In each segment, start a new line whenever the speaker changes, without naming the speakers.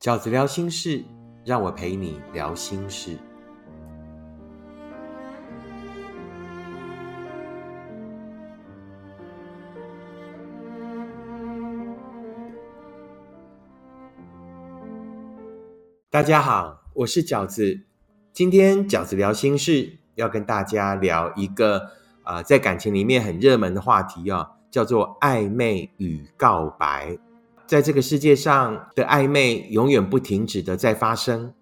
饺子聊心事，让我陪你聊心事。大家好，我是饺子。今天饺子聊心事，要跟大家聊一个啊，在感情里面很热门的话题哦，叫做暧昧与告白。在这个世界上的暧昧永远不停止的在发生，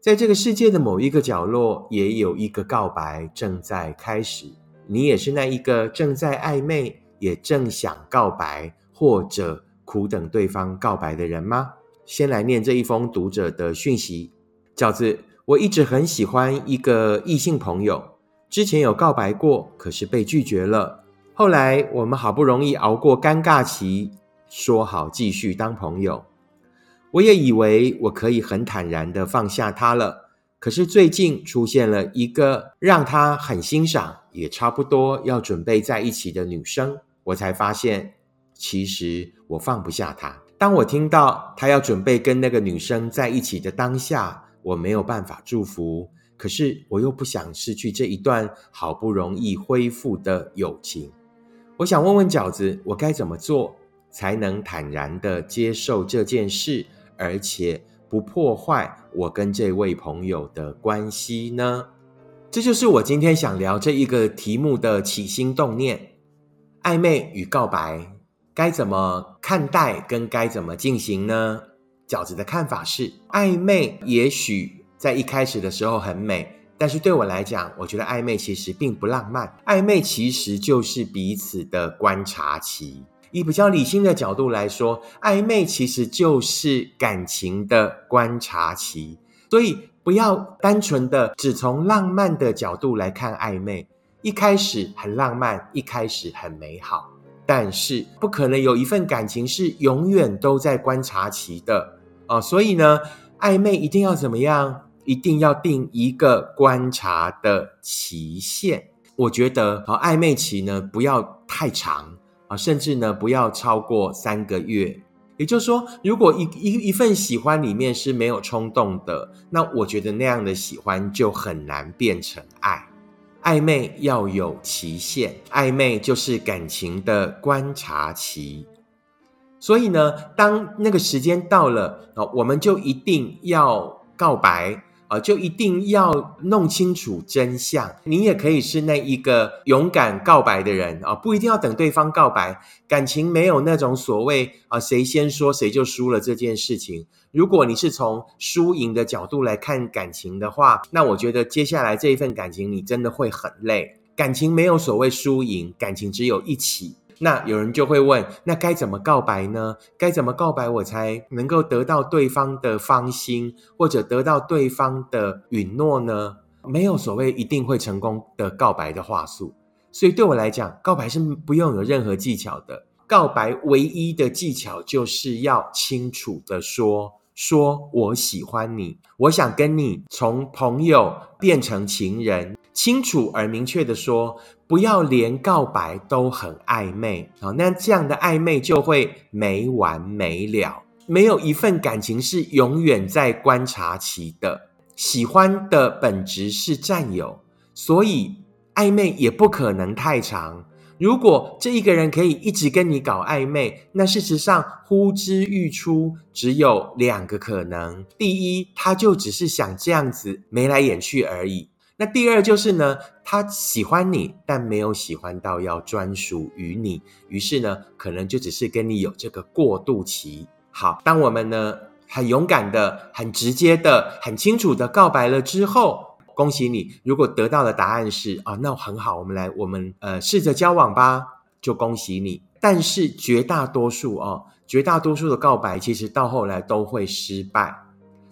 在这个世界的某一个角落，也有一个告白正在开始。你也是那一个正在暧昧，也正想告白，或者苦等对方告白的人吗？先来念这一封读者的讯息，饺子，我一直很喜欢一个异性朋友，之前有告白过，可是被拒绝了。后来我们好不容易熬过尴尬期，说好继续当朋友。我也以为我可以很坦然的放下他了，可是最近出现了一个让他很欣赏，也差不多要准备在一起的女生，我才发现，其实我放不下他。当我听到他要准备跟那个女生在一起的当下，我没有办法祝福，可是我又不想失去这一段好不容易恢复的友情。我想问问饺子，我该怎么做才能坦然的接受这件事，而且不破坏我跟这位朋友的关系呢？这就是我今天想聊这一个题目的起心动念：暧昧与告白。该怎么看待跟该怎么进行呢？饺子的看法是，暧昧也许在一开始的时候很美，但是对我来讲，我觉得暧昧其实并不浪漫。暧昧其实就是彼此的观察期。以比较理性的角度来说，暧昧其实就是感情的观察期。所以不要单纯的只从浪漫的角度来看暧昧。一开始很浪漫，一开始很美好。但是不可能有一份感情是永远都在观察期的哦，所以呢，暧昧一定要怎么样？一定要定一个观察的期限。我觉得啊，暧昧期呢不要太长甚至呢不要超过三个月。也就是说，如果一一一份喜欢里面是没有冲动的，那我觉得那样的喜欢就很难变成爱。暧昧要有期限，暧昧就是感情的观察期。所以呢，当那个时间到了啊，我们就一定要告白。就一定要弄清楚真相。你也可以是那一个勇敢告白的人啊，不一定要等对方告白。感情没有那种所谓啊，谁先说谁就输了这件事情。如果你是从输赢的角度来看感情的话，那我觉得接下来这一份感情你真的会很累。感情没有所谓输赢，感情只有一起。那有人就会问，那该怎么告白呢？该怎么告白我才能够得到对方的芳心，或者得到对方的允诺呢？没有所谓一定会成功的告白的话术，所以对我来讲，告白是不用有任何技巧的。告白唯一的技巧就是要清楚的说，说我喜欢你，我想跟你从朋友变成情人。清楚而明确的说，不要连告白都很暧昧啊，那这样的暧昧就会没完没了。没有一份感情是永远在观察期的，喜欢的本质是占有，所以暧昧也不可能太长。如果这一个人可以一直跟你搞暧昧，那事实上呼之欲出，只有两个可能：第一，他就只是想这样子眉来眼去而已。那第二就是呢，他喜欢你，但没有喜欢到要专属于你，于是呢，可能就只是跟你有这个过渡期。好，当我们呢很勇敢的、很直接的、很清楚的告白了之后，恭喜你，如果得到的答案是啊，那很好，我们来，我们呃试着交往吧，就恭喜你。但是绝大多数哦，绝大多数的告白其实到后来都会失败。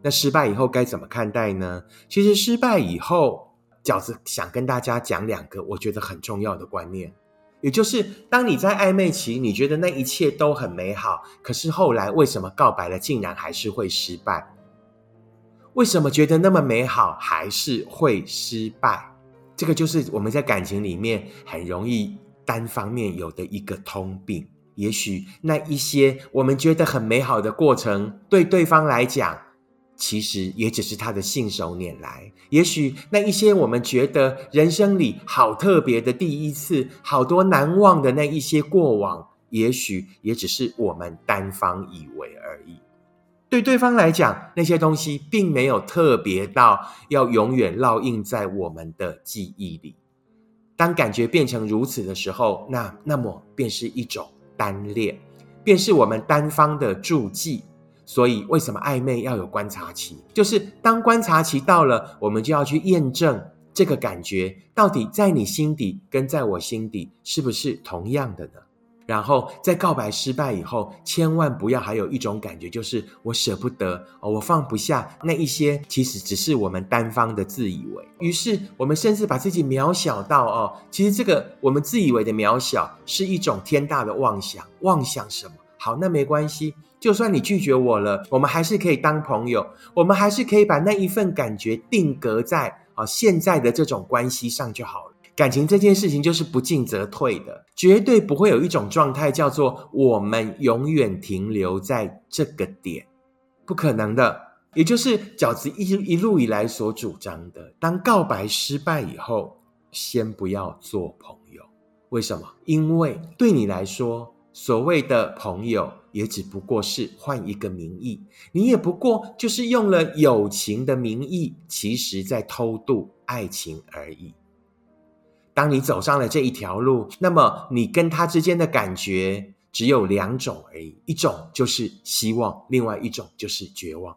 那失败以后该怎么看待呢？其实失败以后。饺子想跟大家讲两个我觉得很重要的观念，也就是当你在暧昧期，你觉得那一切都很美好，可是后来为什么告白了竟然还是会失败？为什么觉得那么美好还是会失败？这个就是我们在感情里面很容易单方面有的一个通病，也许那一些我们觉得很美好的过程，对对方来讲，其实也只是他的信手拈来。也许那一些我们觉得人生里好特别的第一次，好多难忘的那一些过往，也许也只是我们单方以为而已。对对方来讲，那些东西并没有特别到要永远烙印在我们的记忆里。当感觉变成如此的时候，那那么便是一种单恋，便是我们单方的注记。所以，为什么暧昧要有观察期？就是当观察期到了，我们就要去验证这个感觉到底在你心底跟在我心底是不是同样的呢？然后在告白失败以后，千万不要还有一种感觉，就是我舍不得哦，我放不下那一些，其实只是我们单方的自以为。于是我们甚至把自己渺小到哦，其实这个我们自以为的渺小是一种天大的妄想。妄想什么？好，那没关系，就算你拒绝我了，我们还是可以当朋友，我们还是可以把那一份感觉定格在啊现在的这种关系上就好了。感情这件事情就是不进则退的，绝对不会有一种状态叫做我们永远停留在这个点，不可能的。也就是饺子一一路以来所主张的，当告白失败以后，先不要做朋友。为什么？因为对你来说，所谓的朋友也只不过是换一个名义，你也不过就是用了友情的名义，其实在偷渡爱情而已。当你走上了这一条路，那么你跟他之间的感觉只有两种而已，一种就是希望，另外一种就是绝望。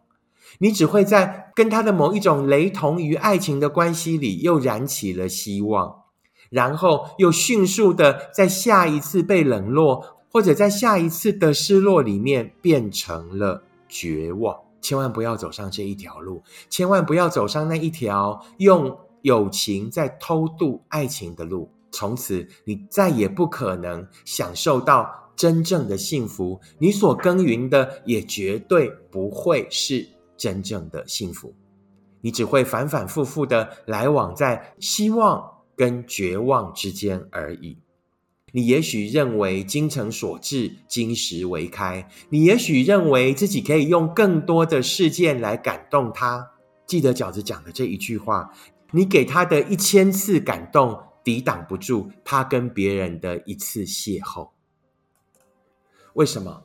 你只会在跟他的某一种雷同于爱情的关系里，又燃起了希望，然后又迅速的在下一次被冷落，或者在下一次的失落里面变成了绝望。千万不要走上这一条路，千万不要走上那一条用。友情在偷渡爱情的路，从此你再也不可能享受到真正的幸福。你所耕耘的也绝对不会是真正的幸福。你只会反反复复的来往在希望跟绝望之间而已。你也许认为精诚所至，金石为开；你也许认为自己可以用更多的事件来感动他。记得饺子讲的这一句话。你给他的一千次感动，抵挡不住他跟别人的一次邂逅。为什么？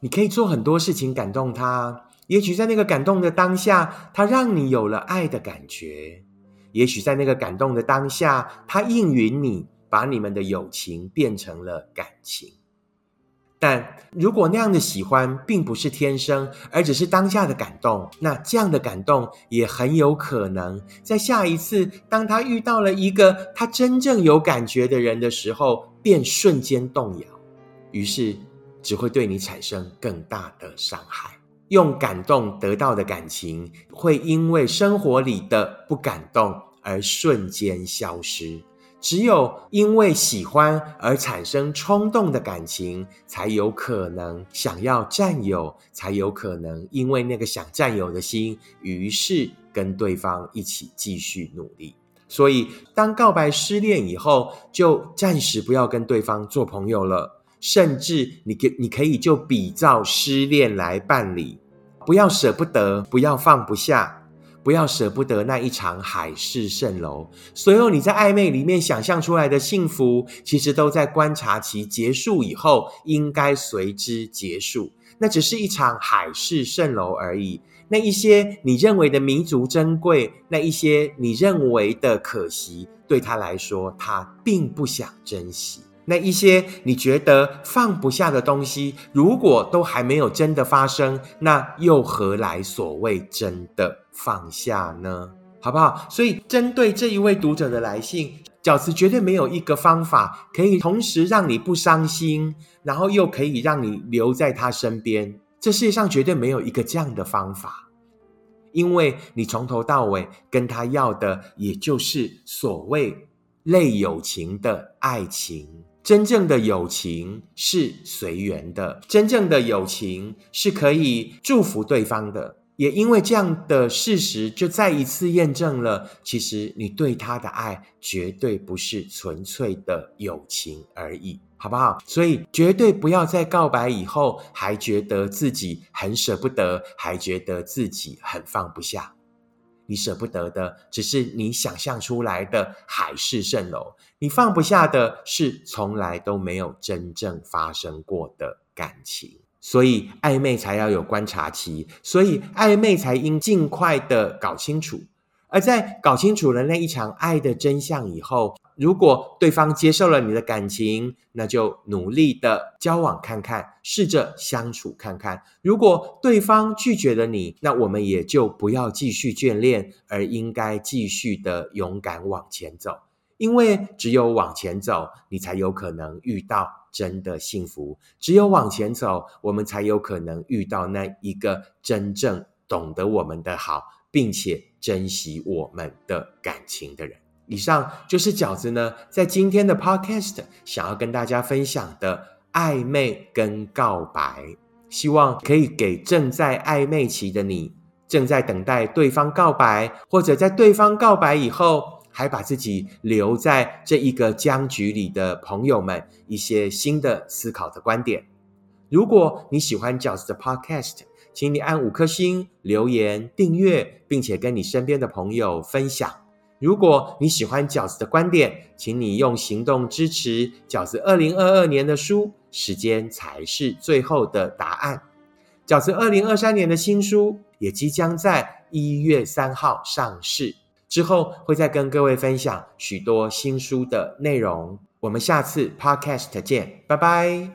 你可以做很多事情感动他，也许在那个感动的当下，他让你有了爱的感觉；也许在那个感动的当下，他应允你，把你们的友情变成了感情。但如果那样的喜欢并不是天生，而只是当下的感动，那这样的感动也很有可能在下一次当他遇到了一个他真正有感觉的人的时候，便瞬间动摇，于是只会对你产生更大的伤害。用感动得到的感情，会因为生活里的不感动而瞬间消失。只有因为喜欢而产生冲动的感情，才有可能想要占有，才有可能因为那个想占有的心，于是跟对方一起继续努力。所以，当告白失恋以后，就暂时不要跟对方做朋友了，甚至你可你可以就比照失恋来办理，不要舍不得，不要放不下。不要舍不得那一场海市蜃楼，所有你在暧昧里面想象出来的幸福，其实都在观察期结束以后应该随之结束。那只是一场海市蜃楼而已。那一些你认为的弥足珍贵，那一些你认为的可惜，对他来说，他并不想珍惜。那一些你觉得放不下的东西，如果都还没有真的发生，那又何来所谓真的放下呢？好不好？所以针对这一位读者的来信，饺子绝对没有一个方法可以同时让你不伤心，然后又可以让你留在他身边。这世界上绝对没有一个这样的方法，因为你从头到尾跟他要的，也就是所谓类友情的爱情。真正的友情是随缘的，真正的友情是可以祝福对方的，也因为这样的事实，就再一次验证了，其实你对他的爱绝对不是纯粹的友情而已，好不好？所以绝对不要在告白以后还觉得自己很舍不得，还觉得自己很放不下。你舍不得的，只是你想象出来的海市蜃楼；你放不下的，是从来都没有真正发生过的感情。所以暧昧才要有观察期，所以暧昧才应尽快的搞清楚。而在搞清楚了那一场爱的真相以后，如果对方接受了你的感情，那就努力的交往看看，试着相处看看。如果对方拒绝了你，那我们也就不要继续眷恋，而应该继续的勇敢往前走。因为只有往前走，你才有可能遇到真的幸福；只有往前走，我们才有可能遇到那一个真正懂得我们的好。并且珍惜我们的感情的人。以上就是饺子呢，在今天的 Podcast 想要跟大家分享的暧昧跟告白，希望可以给正在暧昧期的你，正在等待对方告白，或者在对方告白以后还把自己留在这一个僵局里的朋友们，一些新的思考的观点。如果你喜欢饺子的 Podcast，请你按五颗星、留言、订阅，并且跟你身边的朋友分享。如果你喜欢饺子的观点，请你用行动支持饺子二零二二年的书。时间才是最后的答案。饺子二零二三年的新书也即将在一月三号上市，之后会再跟各位分享许多新书的内容。我们下次 Podcast 见，拜拜。